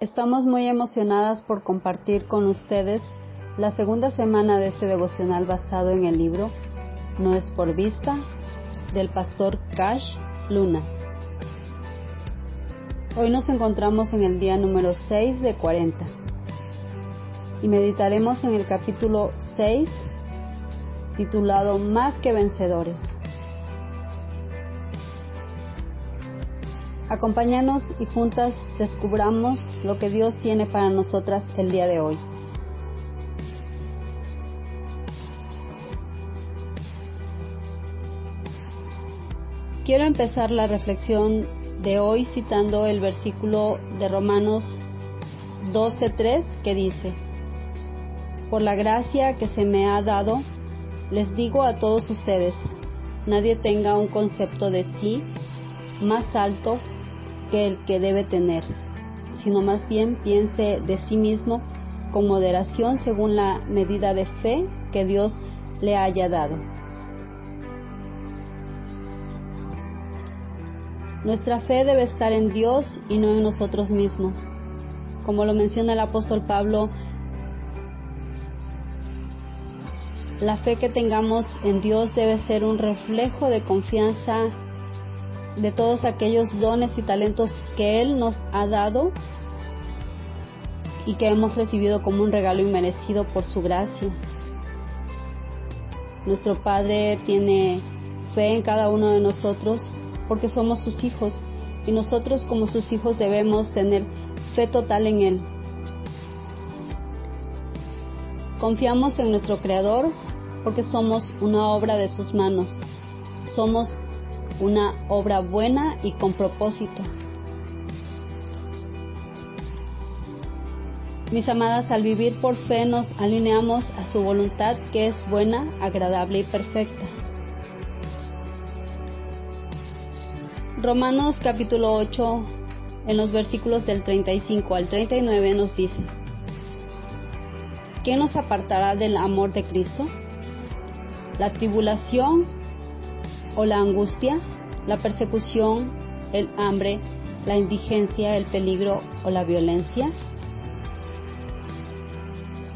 Estamos muy emocionadas por compartir con ustedes la segunda semana de este devocional basado en el libro No es por vista del pastor Cash Luna. Hoy nos encontramos en el día número 6 de 40 y meditaremos en el capítulo 6 titulado Más que vencedores. Acompáñanos y juntas descubramos lo que Dios tiene para nosotras el día de hoy. Quiero empezar la reflexión de hoy citando el versículo de Romanos 12.3 que dice, Por la gracia que se me ha dado, les digo a todos ustedes, nadie tenga un concepto de sí más alto que el que debe tener, sino más bien piense de sí mismo con moderación según la medida de fe que Dios le haya dado. Nuestra fe debe estar en Dios y no en nosotros mismos. Como lo menciona el apóstol Pablo, la fe que tengamos en Dios debe ser un reflejo de confianza de todos aquellos dones y talentos que Él nos ha dado y que hemos recibido como un regalo inmerecido por su gracia. Nuestro Padre tiene fe en cada uno de nosotros porque somos sus hijos y nosotros como sus hijos debemos tener fe total en Él. Confiamos en nuestro Creador porque somos una obra de sus manos. Somos una obra buena y con propósito. Mis amadas, al vivir por fe nos alineamos a su voluntad que es buena, agradable y perfecta. Romanos capítulo 8, en los versículos del 35 al 39 nos dice, ¿quién nos apartará del amor de Cristo? ¿La tribulación o la angustia, la persecución, el hambre, la indigencia, el peligro o la violencia?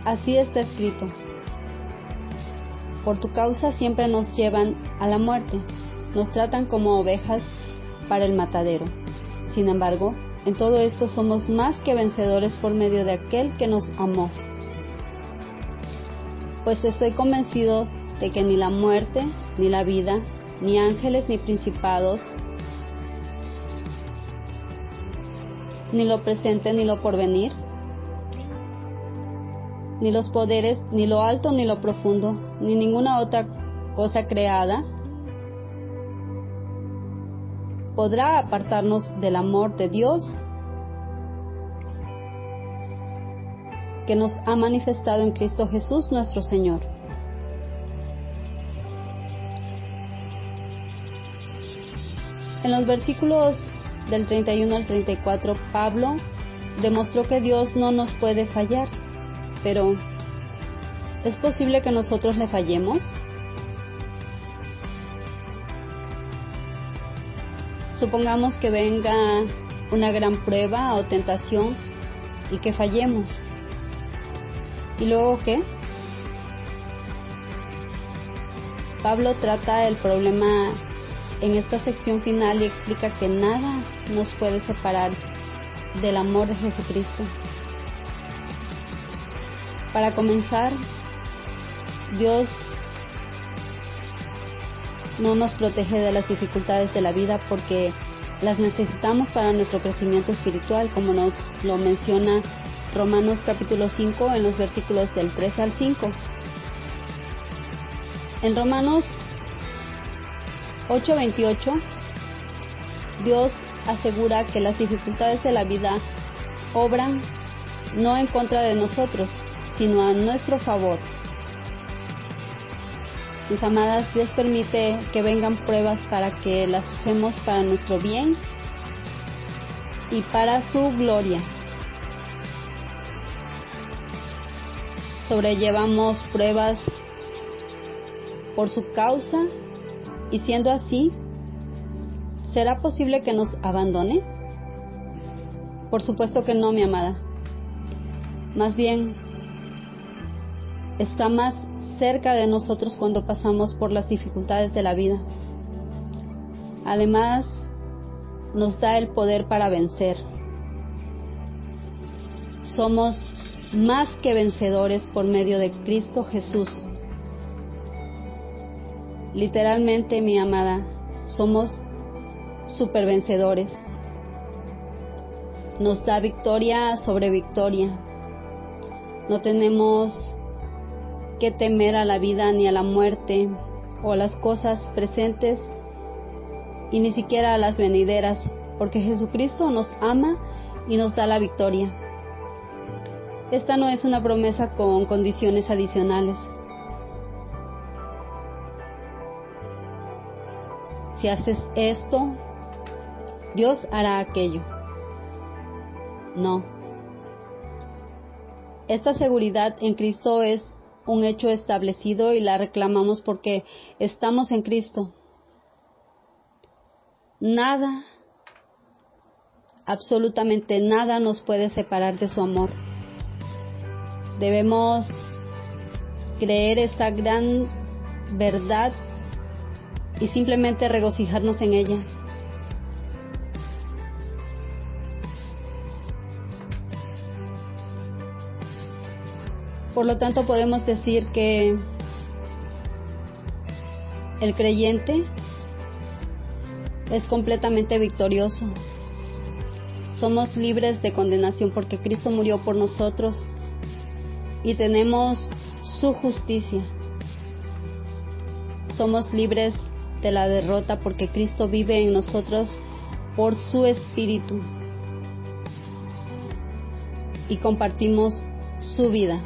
Así está escrito. Por tu causa siempre nos llevan a la muerte, nos tratan como ovejas para el matadero. Sin embargo, en todo esto somos más que vencedores por medio de aquel que nos amó. Pues estoy convencido de que ni la muerte, ni la vida, ni ángeles, ni principados, ni lo presente, ni lo porvenir, ni los poderes, ni lo alto, ni lo profundo, ni ninguna otra cosa creada, podrá apartarnos del amor de Dios que nos ha manifestado en Cristo Jesús nuestro Señor. En los versículos del 31 al 34, Pablo demostró que Dios no nos puede fallar, pero ¿es posible que nosotros le fallemos? Supongamos que venga una gran prueba o tentación y que fallemos. ¿Y luego qué? Pablo trata el problema en esta sección final y explica que nada nos puede separar del amor de Jesucristo. Para comenzar, Dios no nos protege de las dificultades de la vida porque las necesitamos para nuestro crecimiento espiritual, como nos lo menciona Romanos capítulo 5 en los versículos del 3 al 5. En Romanos 8:28, Dios asegura que las dificultades de la vida obran no en contra de nosotros, sino a nuestro favor mis amadas, Dios permite que vengan pruebas para que las usemos para nuestro bien y para su gloria. Sobrellevamos pruebas por su causa y siendo así, ¿será posible que nos abandone? Por supuesto que no, mi amada. Más bien, está más cerca de nosotros cuando pasamos por las dificultades de la vida. Además, nos da el poder para vencer. Somos más que vencedores por medio de Cristo Jesús. Literalmente, mi amada, somos supervencedores. Nos da victoria sobre victoria. No tenemos que temer a la vida ni a la muerte o a las cosas presentes y ni siquiera a las venideras, porque Jesucristo nos ama y nos da la victoria. Esta no es una promesa con condiciones adicionales. Si haces esto, Dios hará aquello. No. Esta seguridad en Cristo es un hecho establecido y la reclamamos porque estamos en Cristo. Nada, absolutamente nada nos puede separar de su amor. Debemos creer esta gran verdad y simplemente regocijarnos en ella. Por lo tanto, podemos decir que el creyente es completamente victorioso. Somos libres de condenación porque Cristo murió por nosotros y tenemos su justicia. Somos libres la derrota porque Cristo vive en nosotros por su espíritu y compartimos su vida.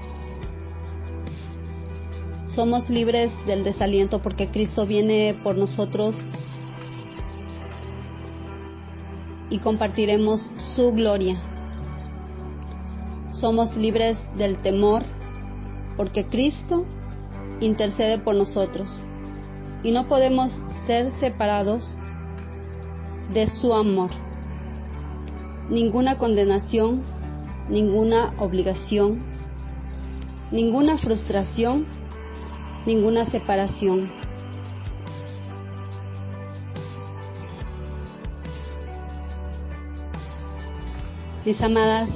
Somos libres del desaliento porque Cristo viene por nosotros y compartiremos su gloria. Somos libres del temor porque Cristo intercede por nosotros y no podemos ser separados de su amor. Ninguna condenación, ninguna obligación, ninguna frustración ninguna separación. Mis amadas,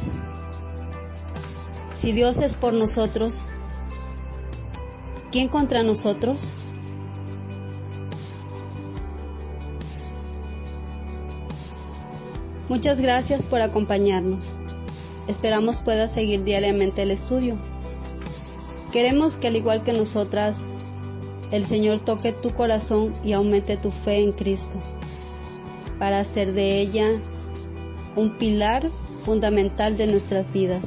si Dios es por nosotros, ¿quién contra nosotros? Muchas gracias por acompañarnos. Esperamos pueda seguir diariamente el estudio. Queremos que al igual que nosotras, el Señor toque tu corazón y aumente tu fe en Cristo, para hacer de ella un pilar fundamental de nuestras vidas.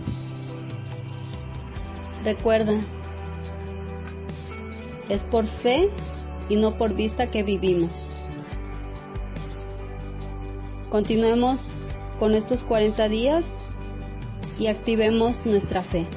Recuerda, es por fe y no por vista que vivimos. Continuemos con estos 40 días y activemos nuestra fe.